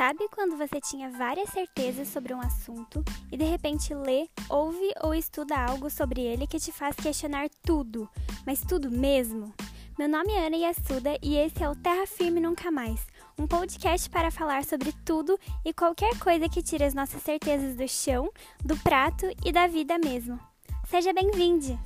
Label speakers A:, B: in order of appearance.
A: Sabe quando você tinha várias certezas sobre um assunto e de repente lê, ouve ou estuda algo sobre ele que te faz questionar tudo, mas tudo mesmo? Meu nome é Ana Yassuda e esse é o Terra Firme Nunca Mais, um podcast para falar sobre tudo e qualquer coisa que tire as nossas certezas do chão, do prato e da vida mesmo. Seja bem-vinde!